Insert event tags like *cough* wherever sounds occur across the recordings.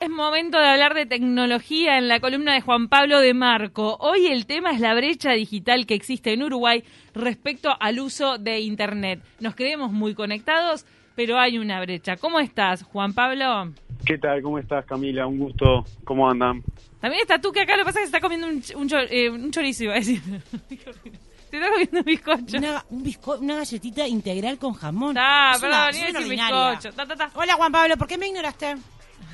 Es momento de hablar de tecnología en la columna de Juan Pablo de Marco. Hoy el tema es la brecha digital que existe en Uruguay respecto al uso de Internet. Nos creemos muy conectados, pero hay una brecha. ¿Cómo estás, Juan Pablo? ¿Qué tal? ¿Cómo estás, Camila? Un gusto. ¿Cómo andan? También está tú, que acá lo que pasa es que se está comiendo un, un, chor- eh, un chorizo, iba a decir. *laughs* Te está comiendo un bizcocho. Una, un bizco- una galletita integral con jamón. Ah, perdón, decir ordinaria. bizcocho. Ta, ta, ta. Hola Juan Pablo, ¿por qué me ignoraste?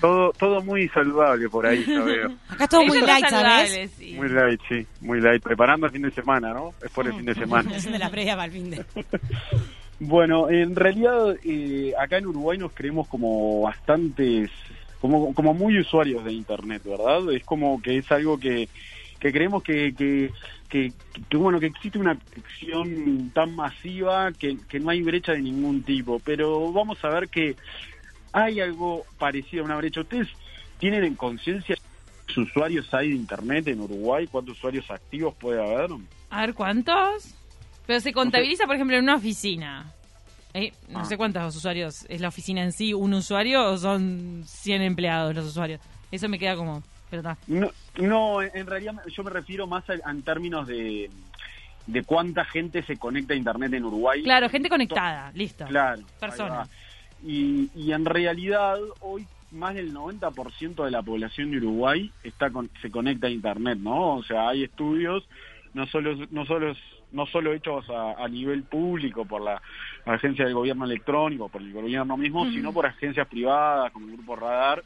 Todo, todo muy saludable por ahí, ya veo. *laughs* Acá es todo muy light, ¿sabes? sí. Muy light, sí. Muy light. Preparando el fin de semana, ¿no? Es por el fin de semana. Haciendo la previa para el fin de. *laughs* Bueno, en realidad eh, acá en Uruguay nos creemos como bastantes, como, como muy usuarios de Internet, ¿verdad? Es como que es algo que, que creemos que, que, que, que, bueno, que existe una acción tan masiva que, que no hay brecha de ningún tipo, pero vamos a ver que hay algo parecido a una brecha. ¿Ustedes tienen en conciencia cuántos usuarios hay de Internet en Uruguay? ¿Cuántos usuarios activos puede haber? A ver, ¿cuántos? Pero se contabiliza, por ejemplo, en una oficina. Eh, no Ah. sé cuántos usuarios es la oficina en sí, un usuario o son 100 empleados los usuarios. Eso me queda como... Pero está. No, no, en realidad yo me refiero más a- en términos de, de cuánta gente se conecta a Internet en Uruguay. Claro, gente conectada, listo. Claro. Personas. Y, y en realidad hoy más del 90% de la población de Uruguay está con- se conecta a Internet, ¿no? O sea, hay estudios no solo no solo no solo hechos a, a nivel público por la agencia del gobierno electrónico, por el gobierno mismo, sino por agencias privadas como el Grupo Radar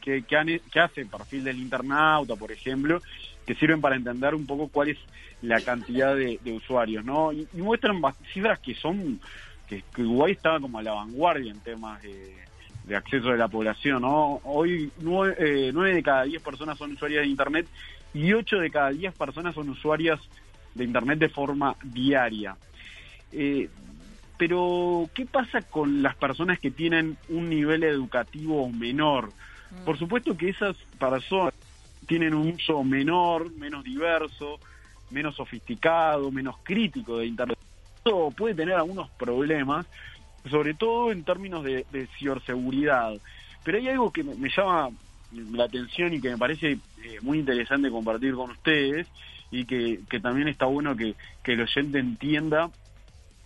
que, que, han- que hace perfil del internauta, por ejemplo, que sirven para entender un poco cuál es la cantidad de, de usuarios, ¿no? Y, y muestran cifras que son, que, que Uruguay estaba como a la vanguardia en temas de, de acceso de la población, ¿no? Hoy nueve, eh, nueve de cada diez personas son usuarias de Internet y ocho de cada diez personas son usuarias de Internet de forma diaria. Eh, pero, ¿qué pasa con las personas que tienen un nivel educativo menor? Por supuesto que esas personas tienen un uso menor, menos diverso, menos sofisticado, menos crítico de Internet. Eso puede tener algunos problemas, sobre todo en términos de, de ciberseguridad. Pero hay algo que me, me llama la atención y que me parece eh, muy interesante compartir con ustedes y que, que también está bueno que, que el oyente entienda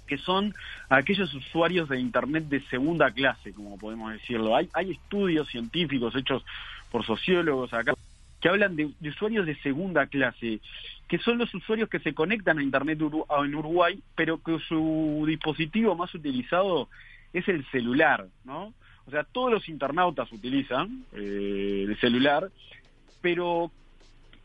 que son aquellos usuarios de Internet de segunda clase, como podemos decirlo. Hay, hay estudios científicos hechos por sociólogos acá que hablan de, usuarios de segunda clase, que son los usuarios que se conectan a Internet Uru- en Uruguay, pero que su dispositivo más utilizado es el celular, ¿no? O sea, todos los internautas utilizan eh, el celular, pero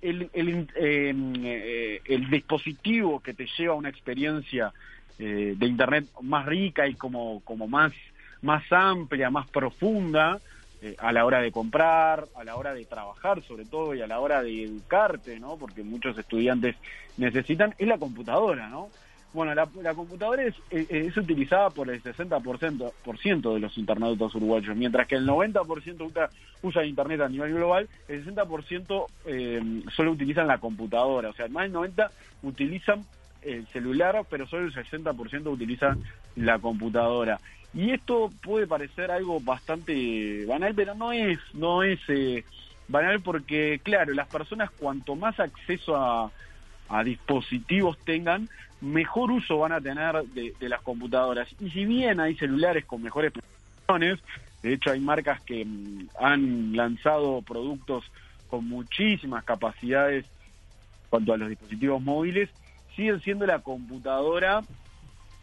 el, el, eh, eh, el dispositivo que te lleva a una experiencia eh, de internet más rica y como, como más, más amplia, más profunda, eh, a la hora de comprar, a la hora de trabajar sobre todo y a la hora de educarte, ¿no? Porque muchos estudiantes necesitan, es la computadora, ¿no? Bueno, la, computadora es, es, es utilizada por el 60% por ciento de los internautas uruguayos, mientras que el 90% usa, usa Internet a nivel global, el 60% eh, solo utilizan la computadora, o sea, más del 90% utilizan el celular, pero solo el 60% utiliza la computadora. Y esto puede parecer algo bastante banal, pero no es, no es eh, banal porque, claro, las personas cuanto más acceso a, dispositivos tengan, mejor uso van a tener de, las computadoras. Y si bien hay celulares con mejores prestaciones, de hecho hay marcas que mm, han lanzado productos con muchísimas capacidades cuanto a los dispositivos móviles, siguen siendo la computadora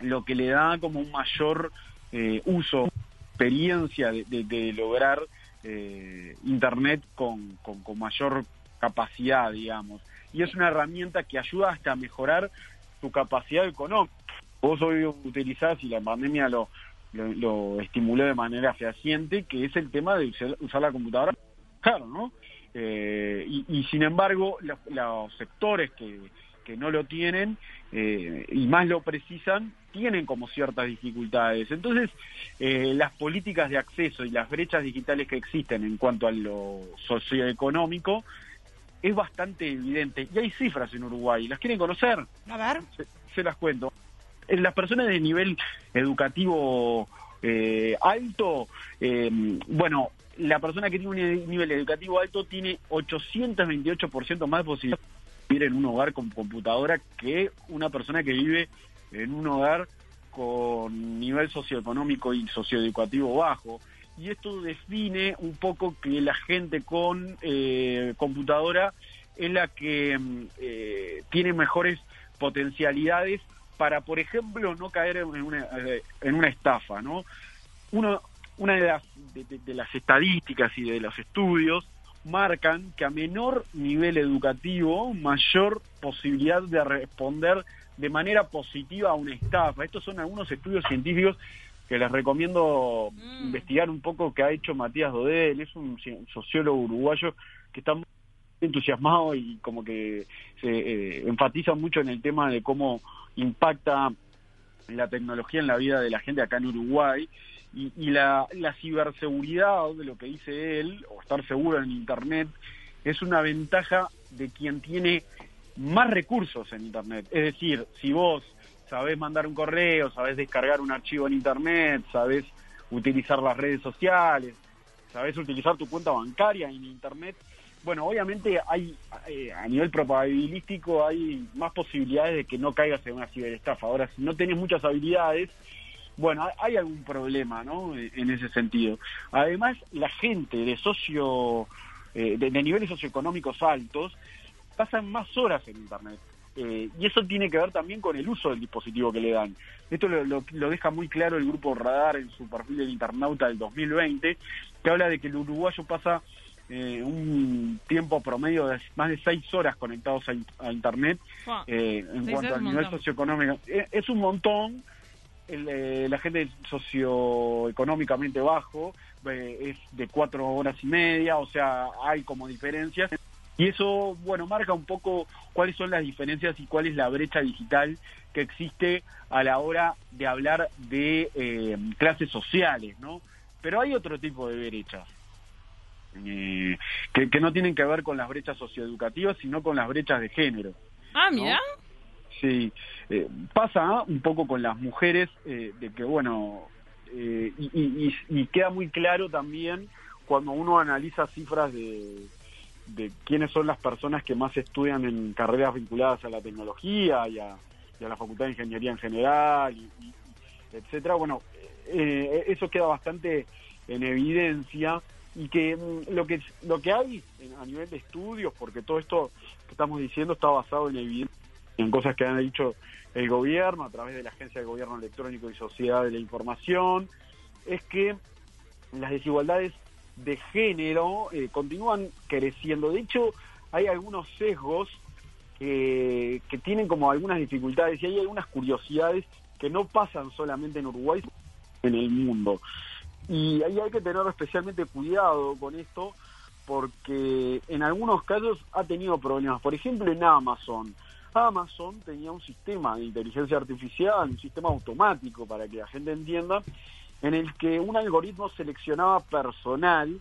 lo que le da como un mayor eh, uso, experiencia de, de- de lograr eh, Internet con, con- mayor capacidad, digamos. Y es una herramienta que ayuda hasta a mejorar tu capacidad económica. Vos hoy utilizás, y la pandemia lo, lo, lo estimuló de manera fehaciente, que es el tema de usar, usar la computadora claro, ¿no? Eh, y, y sin embargo, los, los sectores que, que no lo tienen eh, y más lo precisan, tienen como ciertas dificultades. Entonces, eh, las políticas de acceso y las brechas digitales que existen en cuanto a lo socioeconómico es bastante evidente. Y hay cifras en Uruguay, ¿las quieren conocer? A ver. se, se las cuento. En las personas de nivel educativo eh, alto, eh, bueno, la persona que tiene un nivel educativo alto tiene 828% más de posibilidades de vivir en un hogar con computadora que una persona que vive en un hogar con nivel socioeconómico y socioeducativo bajo. Y esto define un poco que la gente con eh, computadora es la que mm, eh, tiene mejores potencialidades para, por ejemplo, no caer en una, en una estafa, ¿no? Uno, una de las, de, las estadísticas y de los estudios marcan que a menor nivel educativo, mayor posibilidad de responder de manera positiva a una estafa. Estos son algunos estudios científicos que les recomiendo mm. investigar un poco que ha hecho Matías Dodel, es un sociólogo uruguayo que está muy entusiasmado y como que se eh, enfatiza mucho en el tema de cómo impacta la tecnología en la vida de la gente acá en Uruguay y, la, la ciberseguridad de lo que dice él, o estar seguro en Internet, es una ventaja de quien tiene más recursos en Internet. Es decir, si vos sabés mandar un correo, sabés descargar un archivo en Internet, sabés utilizar las redes sociales, sabés utilizar tu cuenta bancaria en Internet, bueno, obviamente hay, eh, a nivel probabilístico hay más posibilidades de que no caigas en una ciberestafa. Ahora, si no tenés muchas habilidades, bueno, hay algún problema, ¿no? En ese sentido. Además, la gente de socio, eh, de niveles socioeconómicos altos, pasan más horas en Internet. Eh, y eso tiene que ver también con el uso del dispositivo que le dan. Esto lo, deja muy claro el grupo Radar en su perfil del internauta del 2020, que habla de que el uruguayo pasa eh, un tiempo promedio de más de seis horas conectados a, Internet eh, en cuanto al nivel socioeconómico. Es, un montón. La gente socioeconómicamente bajo es de cuatro horas y media, o sea, hay como diferencias. Y eso, bueno, marca un poco cuáles son las diferencias y cuál es la brecha digital que existe a la hora de hablar de eh, clases sociales, ¿no? Pero hay otro tipo de brechas. Eh, que, no tienen que ver con las brechas socioeducativas, sino con las brechas de género. Ah, mira. Sí, eh, pasa un poco con las mujeres de que, bueno, y, y, queda muy claro también cuando uno analiza cifras de, de quiénes son las personas que más estudian en carreras vinculadas a la tecnología y a, la Facultad de Ingeniería en general, y, etcétera. Bueno, eh, eso queda bastante en evidencia y que mm, lo que lo que hay a nivel de estudios, porque todo esto que estamos diciendo está basado en en cosas que han dicho el gobierno a través de la Agencia de Gobierno Electrónico y Sociedad de la Información, es que las desigualdades de género eh, continúan creciendo. De hecho, hay algunos sesgos que, tienen como algunas dificultades y hay algunas curiosidades que no pasan solamente en Uruguay, en el mundo. Y ahí hay que tener especialmente cuidado con esto porque en algunos casos ha tenido problemas. Por ejemplo, en Amazon. Amazon tenía un sistema de inteligencia artificial, un sistema automático para que la gente entienda, en el que un algoritmo seleccionaba personal,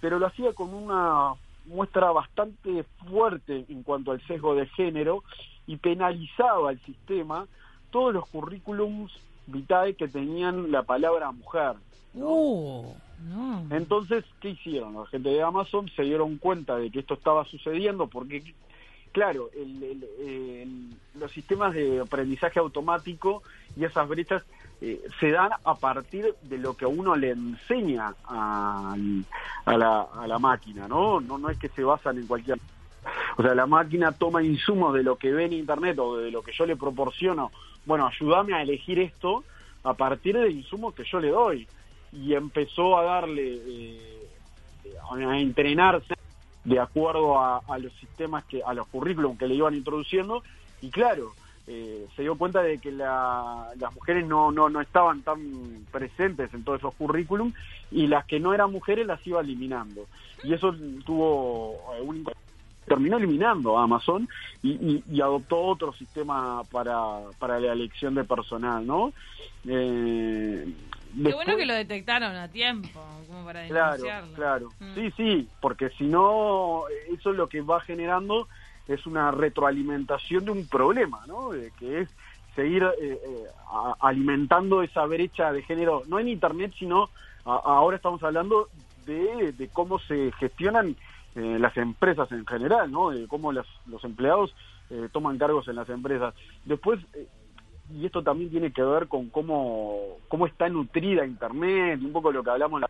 pero lo hacía con una muestra bastante fuerte en cuanto al sesgo de género y penalizaba al sistema todos los currículums vitae que tenían la palabra mujer. Uh, Entonces, ¿qué hicieron? La gente de Amazon se dieron cuenta de que esto estaba sucediendo porque, claro, los sistemas de aprendizaje automático y esas brechas eh, se dan a partir de lo que uno le enseña a, la, a la máquina, ¿no? ¿no? No es que se basan en cualquier... O sea, la máquina toma insumos de lo que ve en Internet o de lo que yo le proporciono. Bueno, ayúdame a elegir esto a partir de insumos que yo le doy. Y empezó a darle, eh, a entrenarse de acuerdo a, a, los sistemas, que a los currículums que le iban introduciendo. Y claro, eh, se dio cuenta de que las mujeres no, no, no estaban tan presentes en todos esos currículum y las que no eran mujeres las iba eliminando. Y eso tuvo eh, un terminó eliminando a Amazon y, adoptó otro sistema para, para la elección de personal, ¿no? Eh, Qué bueno que lo detectaron a tiempo, como para denunciarlo. Claro, claro. Mm. Sí, sí, porque si no, eso es lo que va generando es una retroalimentación de un problema, ¿no? De, que es seguir eh, eh, alimentando esa brecha de género, no en Internet, sino ahora estamos hablando de, de cómo se gestionan eh, las empresas en general, ¿no? De cómo los, los empleados eh, toman cargos en las empresas. Después, eh, y esto también tiene que ver con cómo, cómo está nutrida Internet, un poco lo que hablamos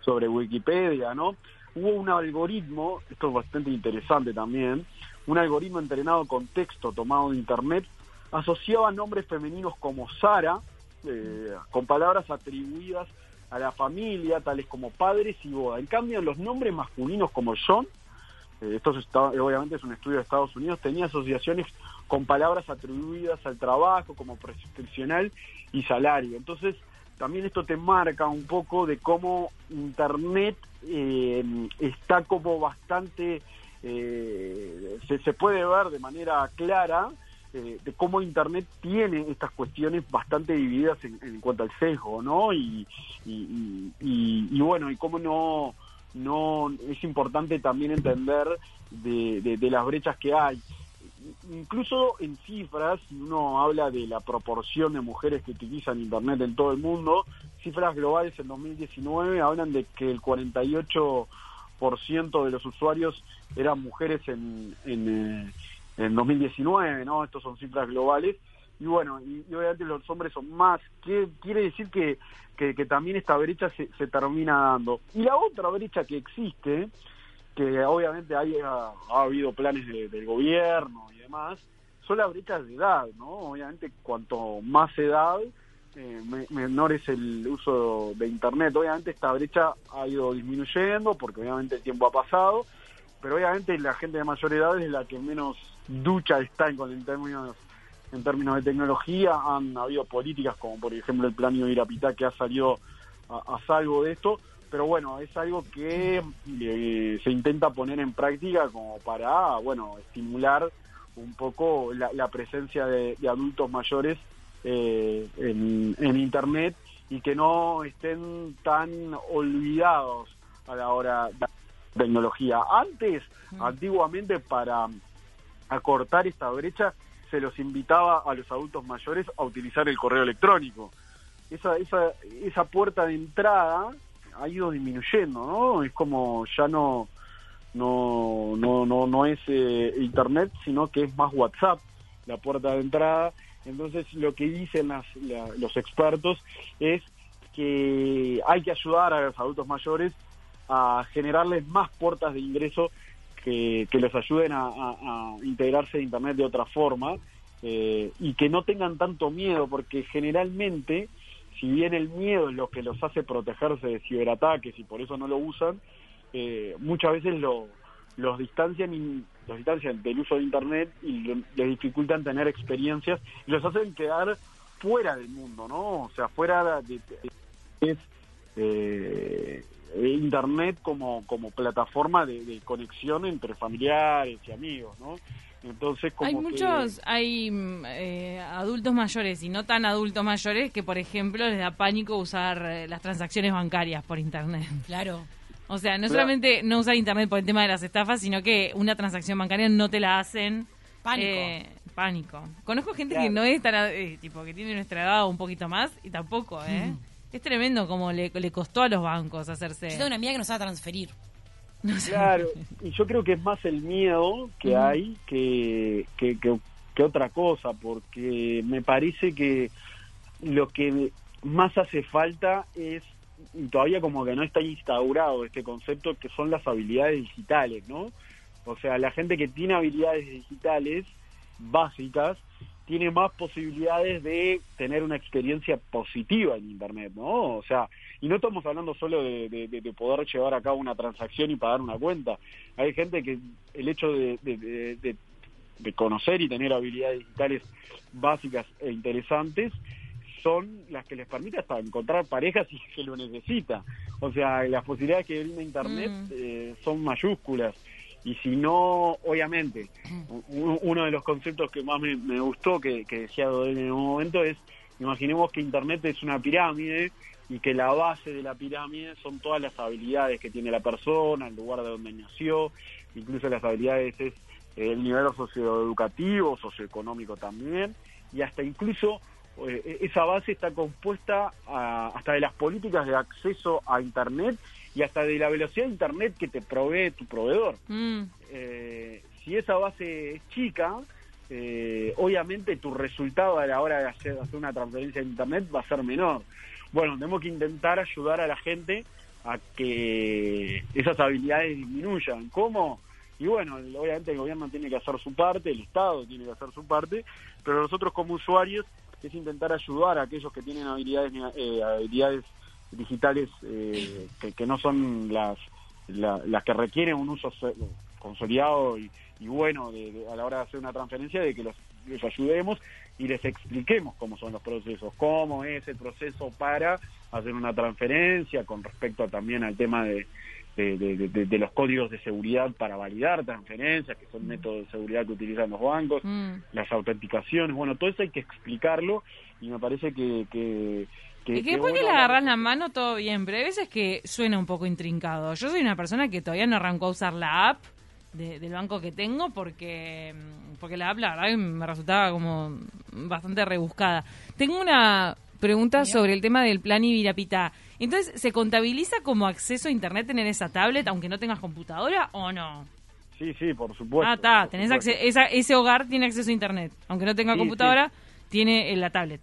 sobre Wikipedia, ¿no? Hubo un algoritmo, esto es bastante interesante también, un algoritmo entrenado con texto tomado de Internet, asociaba nombres femeninos como Sara, eh, con palabras atribuidas a la familia, tales como padres y boda. En cambio, los nombres masculinos como John, esto es, obviamente es un estudio de Estados Unidos, tenía asociaciones con palabras atribuidas al trabajo como prescripcional y salario. Entonces, también esto te marca un poco de cómo Internet eh, está como bastante, eh, se, puede ver de manera clara eh, de cómo Internet tiene estas cuestiones bastante divididas en, en cuanto al sesgo, ¿no? Y, y, y, bueno, y cómo no, no es importante también entender de, de, de las brechas que hay incluso en cifras, si uno habla de la proporción de mujeres que utilizan Internet en todo el mundo, cifras globales en 2019 hablan de que el 48% de los usuarios eran mujeres en, en, eh, en 2019, ¿no? Estos son cifras globales. Y bueno, y, obviamente los hombres son más. ¿Qué quiere decir que, que, que también esta brecha se, se termina dando? Y la otra brecha que existe, que obviamente hay, ha, ha habido planes de, del gobierno y demás, son las brechas de edad, ¿no? Obviamente cuanto más edad, eh, me, menor es el uso de Internet. Obviamente esta brecha ha ido disminuyendo porque obviamente el tiempo ha pasado, pero obviamente la gente de mayor edad es la que menos ducha está en, en términos en términos de tecnología. Han habido políticas como por ejemplo el plan Irapitá que ha salido a, a salvo de esto, pero bueno, es algo que eh, se intenta poner en práctica como para, bueno, estimular un poco la, la presencia de, de, adultos mayores eh, en, en, Internet y que no estén tan olvidados a la hora de tecnología. Antes, mm. antiguamente, para acortar esta brecha, se los invitaba a los adultos mayores a utilizar el correo electrónico. Esa, esa, esa puerta de entrada ha ido disminuyendo, ¿no? Es como ya no no no no no es eh, internet, sino que es más WhatsApp la puerta de entrada. Entonces lo que dicen las, la, los expertos es que hay que ayudar a los adultos mayores a generarles más puertas de ingreso que, que les ayuden a, integrarse a Internet de otra forma eh, y que no tengan tanto miedo, porque generalmente si bien el miedo es lo que los hace protegerse de ciberataques y por eso no lo usan, eh, muchas veces lo, los distancian los distancian del uso de internet y lo, les dificultan tener experiencias y los hacen quedar fuera del mundo, ¿no? O sea, fuera de, de internet como, como plataforma de, de conexión entre familiares y amigos, ¿no? Entonces, como hay muchos, que... hay eh, adultos mayores y no tan adultos mayores que, por ejemplo, les da pánico usar eh, las transacciones bancarias por internet. *laughs* Claro. O sea, no solamente no usar internet por el tema de las estafas, sino que una transacción bancaria no te la hacen. Pánico. Eh, pánico. Conozco gente claro. que no es tan, eh, tipo, que tiene nuestra edad o un poquito más y tampoco, ¿eh? Mm. Es tremendo como le, le, costó a los bancos hacerse. Yo tengo una amiga que nos va a transferir. No sé. Claro, y yo creo que es más el miedo que mm. hay que, que, que, que, otra cosa, porque me parece que lo que más hace falta es, y todavía como que no está instaurado este concepto, que son las habilidades digitales, ¿no? O sea, la gente que tiene habilidades digitales básicas tiene más posibilidades de tener una experiencia positiva en Internet, ¿no? O sea, y no estamos hablando solo de, de, de, poder llevar a cabo una transacción y pagar una cuenta. Hay gente que el hecho de, de conocer y tener habilidades digitales básicas e interesantes son las que les permite hasta encontrar parejas si se lo necesita. O sea, las posibilidades que brinda Internet mm. eh, son mayúsculas y si no, obviamente, uno de los conceptos que más me, gustó, que, que decía Dodel en un momento, es, imaginemos que Internet es una pirámide y que la base de la pirámide son todas las habilidades que tiene la persona, el lugar de donde nació, incluso las habilidades es el nivel socioeducativo, socioeconómico también, y hasta incluso eh, esa base está compuesta a, hasta de las políticas de acceso a Internet y hasta de la velocidad de internet que te provee tu proveedor. Mm. Eh, si esa base es chica, eh, obviamente tu resultado a la hora de hacer, hacer una transferencia de internet va a ser menor. Bueno, tenemos que intentar ayudar a la gente a que esas habilidades disminuyan. ¿Cómo? Y bueno, obviamente el gobierno tiene que hacer su parte, el Estado tiene que hacer su parte, pero nosotros como usuarios es intentar ayudar a aquellos que tienen habilidades eh, habilidades digitales eh, que, que no son las la- las que requieren un uso consolidado y, y bueno de- de- a la hora de hacer una transferencia, de que los, les ayudemos y les expliquemos cómo son los procesos, cómo es el proceso para hacer una transferencia con respecto también al tema de, de, de- de- de los códigos de seguridad para validar transferencias, que son métodos de seguridad que utilizan los bancos, Mm. las autenticaciones, bueno, todo eso hay que explicarlo y me parece que... que que- Y que después que le agarras la mano, todo bien, pero hay veces que suena un poco intrincado. Yo soy una persona que todavía no arrancó a usar la app de- del banco que tengo porque, porque la app, la verdad, me resultaba como bastante rebuscada. Tengo una pregunta sobre el tema del plan Ibirapitá. Entonces, ¿se contabiliza como acceso a Internet tener esa tablet, aunque no tengas computadora o no? Sí, sí, por supuesto. ah, está, tenés supuesto. acce- esa- ese hogar tiene acceso a Internet. Aunque no tenga Sí, computadora, tiene eh, la tablet.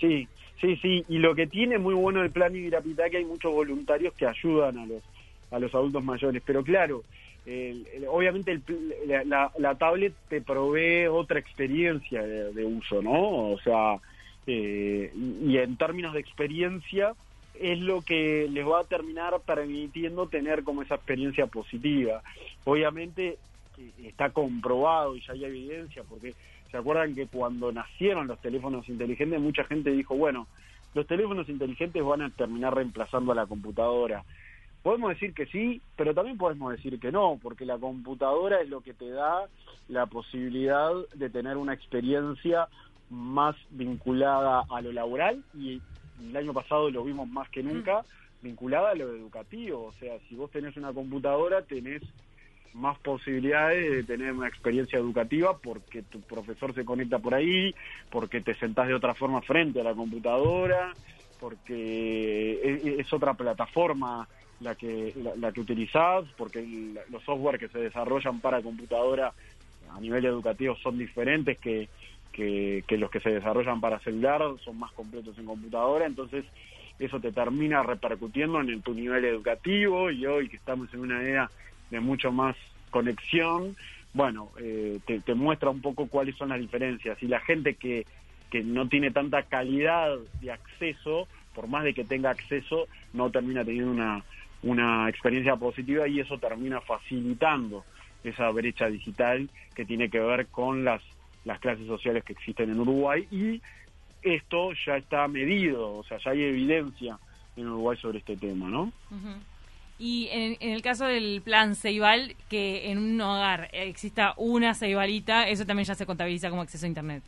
Sí, sí, sí. Y lo que tiene muy bueno el plan Ibirapitá que hay muchos voluntarios que ayudan a los a los adultos mayores. Pero claro, el- obviamente el la, la- tablet te provee otra experiencia de, de uso, ¿no? O sea, eh, y, y en términos de experiencia es lo que les va a terminar permitiendo tener como esa experiencia positiva. Obviamente eh, está comprobado y ya hay evidencia porque se acuerdan que cuando nacieron los teléfonos inteligentes mucha gente dijo, bueno, los teléfonos inteligentes van a terminar reemplazando a la computadora. Podemos decir que sí, pero también podemos decir que no, porque la computadora es lo que te da la posibilidad de tener una experiencia más vinculada a lo laboral y el año pasado lo vimos más que nunca vinculada a lo educativo. O sea, si vos tenés una computadora, tenés más posibilidades de tener una experiencia educativa porque tu profesor se conecta por ahí, porque te sentás de otra forma frente a la computadora, porque es, otra plataforma la que la, la que utilizás, porque los software que se desarrollan para computadora a nivel educativo son diferentes que, que, que los que se desarrollan para celular, son más completos en computadora, entonces eso te termina repercutiendo en tu nivel educativo y hoy que estamos en una era de mucho más conexión, bueno, eh, te, muestra un poco cuáles son las diferencias. Y la gente que, que no tiene tanta calidad de acceso, por más de que tenga acceso, no termina teniendo una, una experiencia positiva y eso termina facilitando esa brecha digital que tiene que ver con las, las clases sociales que existen en Uruguay y esto ya está medido, o sea, ya hay evidencia en Uruguay sobre este tema, ¿no? Ujú. Y en, en el caso del plan Ceibal, que en un hogar exista una Ceibalita, eso también ya se contabiliza como acceso a Internet.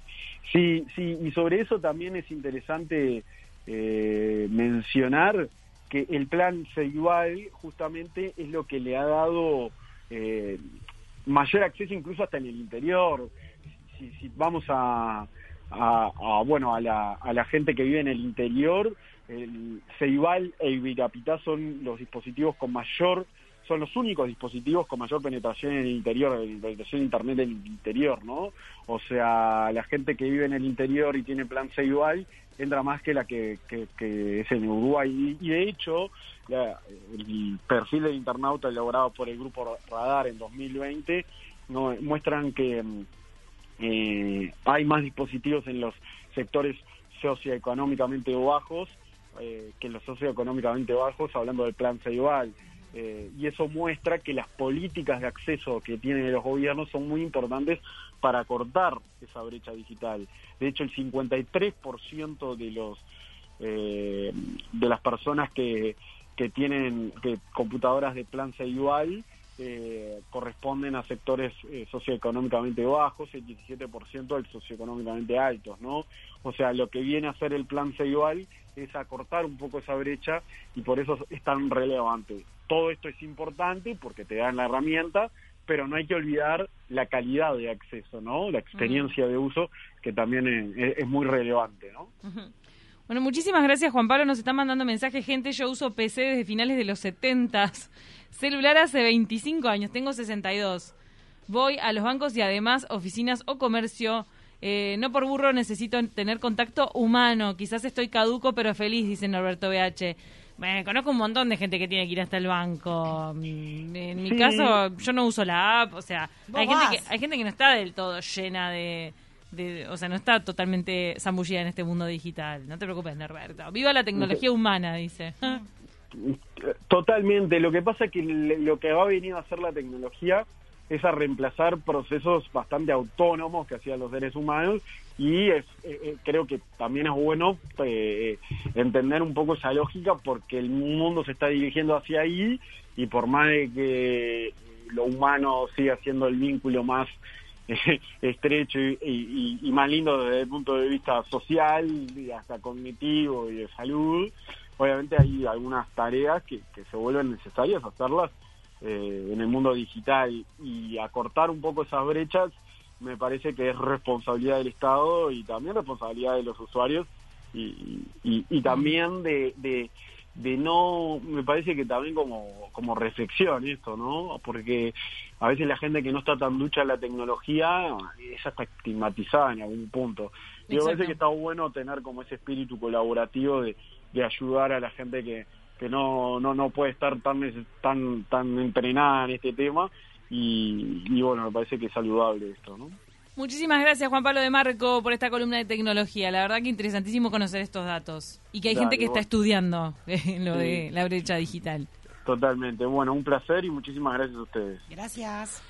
Sí, sí, y sobre eso también es interesante eh, mencionar que el plan Ceibal justamente es lo que le ha dado eh, mayor acceso incluso hasta en el interior. Si, si vamos a, a, a, bueno a la, a la gente que vive en el interior, el Ceibal e Ibirapitá son los dispositivos con mayor son los únicos dispositivos con mayor penetración en el interior, de penetración de internet en el interior, ¿no? O sea, la gente que vive en el interior y tiene plan Ceibal entra más que la que, es en Uruguay. Y, y de hecho, la- el perfil del internauta elaborado por el grupo Radar en 2020 no, muestran que mm, eh, hay más dispositivos en los sectores socioeconómicamente bajos eh, que los socioeconómicamente bajos, hablando del plan Ceibal. Eh, y eso muestra que las políticas de acceso que tienen los gobiernos son muy importantes para cortar esa brecha digital. De hecho, el 53% de los eh, de las personas que, que tienen que computadoras de plan Ceibal eh, corresponden a sectores eh, socioeconómicamente bajos, el 17% al socioeconómicamente altos, ¿no? O sea, lo que viene a hacer el plan Ceibal es acortar un poco esa brecha y por eso es tan relevante. Todo esto es importante porque te dan la herramienta, pero no hay que olvidar la calidad de acceso, ¿no? La experiencia de uso que también es, muy relevante, ¿no? Bueno, muchísimas gracias Juan Pablo, nos están mandando mensajes, gente, yo uso PC desde finales de los 70 *laughs* celular hace 25 años, tengo 62. Voy a los bancos y además oficinas o comercio. Eh, no por burro necesito tener contacto humano. Quizás estoy caduco pero feliz, dice Norberto BH. Bueno, conozco un montón de gente que tiene que ir hasta el banco. Mm, En mi Sí. caso, yo no uso la app. O sea, hay gente, que, hay gente que no está del todo llena de, de- O sea, no está totalmente zambullida en este mundo digital. No te preocupes, Norberto. Viva la tecnología humana, dice. Totalmente. Lo que pasa es que lo que ha venido a hacer la tecnología es a reemplazar procesos bastante autónomos que hacían los seres humanos y es, eh, eh, creo que también es bueno eh, entender un poco esa lógica porque el mundo se está dirigiendo hacia ahí y por más de que lo humano siga siendo el vínculo más eh, *laughs* estrecho y, más lindo desde el punto de vista social y hasta cognitivo y de salud, obviamente hay algunas tareas que se vuelven necesarias hacerlas eh, en el mundo digital y acortar un poco esas brechas me parece que es responsabilidad del Estado y también responsabilidad de los usuarios y, y- y también de, de, de no, me parece que también como, como reflexión esto, ¿no? Porque a veces la gente que no está tan ducha en la tecnología ella está estigmatizada en algún punto. Y me parece que está bueno tener como ese espíritu colaborativo de, de ayudar a la gente que, que no, no, no puede estar tan, tan, tan entrenada en este tema y, y bueno, me parece que es saludable esto, ¿no? Muchísimas gracias, Juan Pablo de Marco, por esta columna de tecnología. La verdad que interesantísimo conocer estos datos. Y que hay Dale, gente que está estudiando *laughs* eh, lo de la brecha digital. Totalmente. Bueno, un placer y muchísimas gracias a ustedes. Gracias.